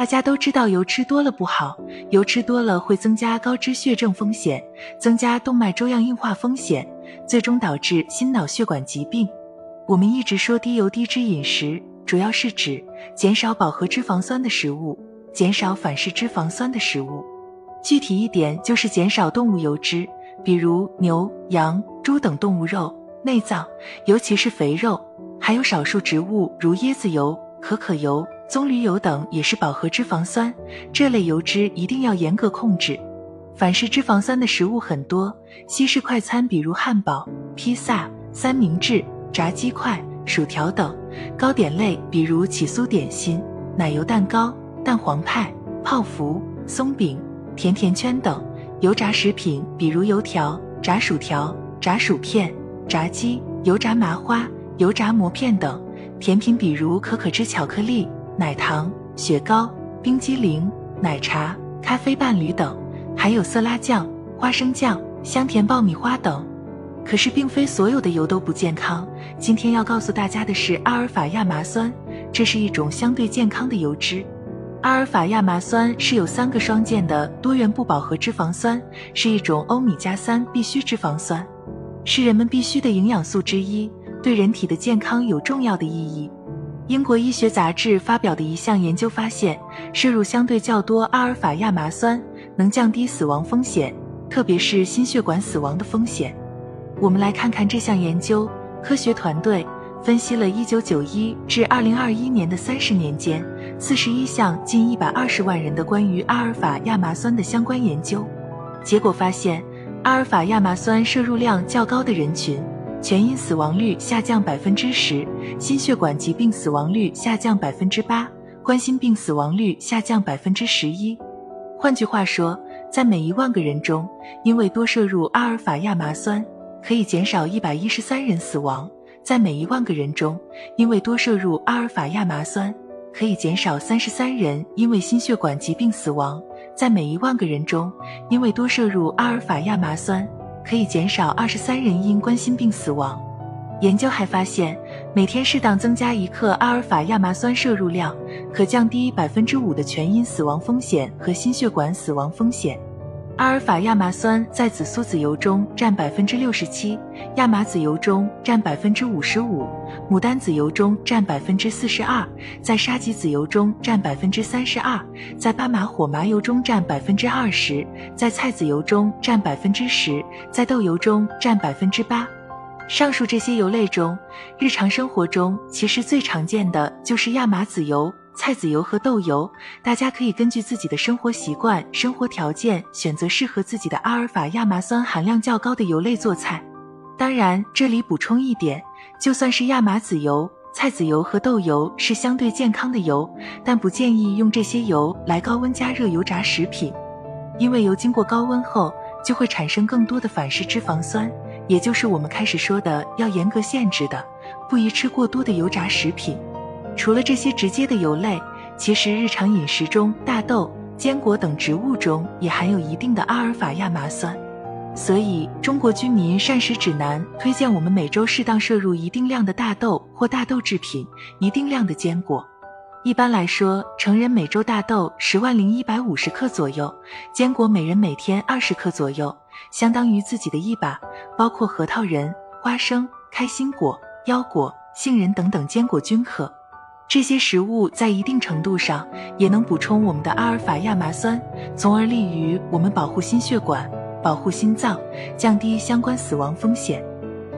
大家都知道油吃多了不好，油吃多了会增加高脂血症风险，增加动脉粥样硬化风险，最终导致心脑血管疾病。我们一直说低油低脂饮食，主要是指减少饱和脂肪酸的食物，减少反式脂肪酸的食物。具体一点就是减少动物油脂，比如牛、羊、猪等动物肉、内脏，尤其是肥肉，还有少数植物如椰子油、可可油、棕榈油等也是饱和脂肪酸，这类油脂一定要严格控制。反式脂肪酸的食物很多，西式快餐比如汉堡、披萨、三明治、炸鸡块、薯条等；糕点类比如起酥点心、奶油蛋糕、蛋黄派、泡芙、松饼。甜甜圈等油炸食品，比如油条、炸薯条、炸薯片、炸鸡、油炸麻花、油炸馍片等；甜品比如可可脂巧克力、奶糖、雪糕、冰激凌、奶茶、咖啡伴侣等；还有色拉酱、花生酱、香甜爆米花等。可是，并非所有的油都不健康。今天要告诉大家的是阿尔法亚麻酸，这是一种相对健康的油脂。阿尔法亚麻酸是有三个双键的多元不饱和脂肪酸，是一种欧米伽三必需脂肪酸，是人们必需的营养素之一，对人体的健康有重要的意义。英国医学杂志发表的一项研究发现，摄入相对较多阿尔法亚麻酸能降低死亡风险，特别是心血管死亡的风险。我们来看看这项研究，科学团队。分析了1991至2021年的三十年间，四十一项近一百二十万人的关于阿尔法亚麻酸的相关研究，结果发现，阿尔法亚麻酸摄入量较高的人群，全因死亡率下降百分之十，心血管疾病死亡率下降百分之八，冠心病死亡率下降百分之十一。换句话说，在每一万个人中，因为多摄入阿尔法亚麻酸，可以减少一百一十三人死亡。在每一万个人中，因为多摄入阿尔法亚麻酸，可以减少三十三人因为心血管疾病死亡；在每一万个人中，因为多摄入阿尔法亚麻酸，可以减少二十三人因冠心病死亡。研究还发现，每天适当增加一克阿尔法亚麻酸摄入量，可降低百分之五的全因死亡风险和心血管死亡风险。阿尔法亚麻酸在紫苏籽油中占百分之六十七，亚麻籽油中占百分之五十五，牡丹籽油中占百分之四十二，在沙棘籽油中占百分之三十二，在巴马火麻油中占百分之二十，在菜籽油中占百分之十，在豆油中占百分之八。上述这些油类中，日常生活中其实最常见的就是亚麻籽油。菜籽油和豆油，大家可以根据自己的生活习惯、生活条件选择适合自己的阿尔法亚麻酸含量较高的油类做菜。当然，这里补充一点，就算是亚麻籽油、菜籽油和豆油是相对健康的油，但不建议用这些油来高温加热油炸食品，因为油经过高温后就会产生更多的反式脂肪酸，也就是我们开始说的要严格限制的，不宜吃过多的油炸食品。除了这些直接的油类，其实日常饮食中大豆、坚果等植物中也含有一定的阿尔法亚麻酸，所以中国居民膳食指南推荐我们每周适当摄入一定量的大豆或大豆制品，一定量的坚果。一般来说，成人每周大豆十万零一百五十克左右，坚果每人每天二十克左右，相当于自己的一把，包括核桃仁、花生、开心果、腰果、杏仁等等坚果均可。这些食物在一定程度上也能补充我们的阿尔法亚麻酸，从而利于我们保护心血管、保护心脏，降低相关死亡风险。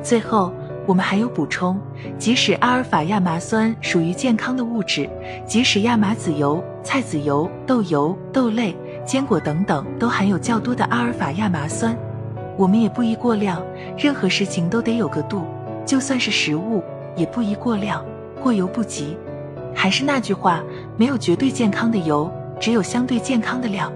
最后，我们还有补充：即使阿尔法亚麻酸属于健康的物质，即使亚麻籽油、菜籽油、豆油、豆类、坚果等等都含有较多的阿尔法亚麻酸，我们也不宜过量。任何事情都得有个度，就算是食物，也不宜过量，过犹不及。还是那句话，没有绝对健康的油，只有相对健康的量。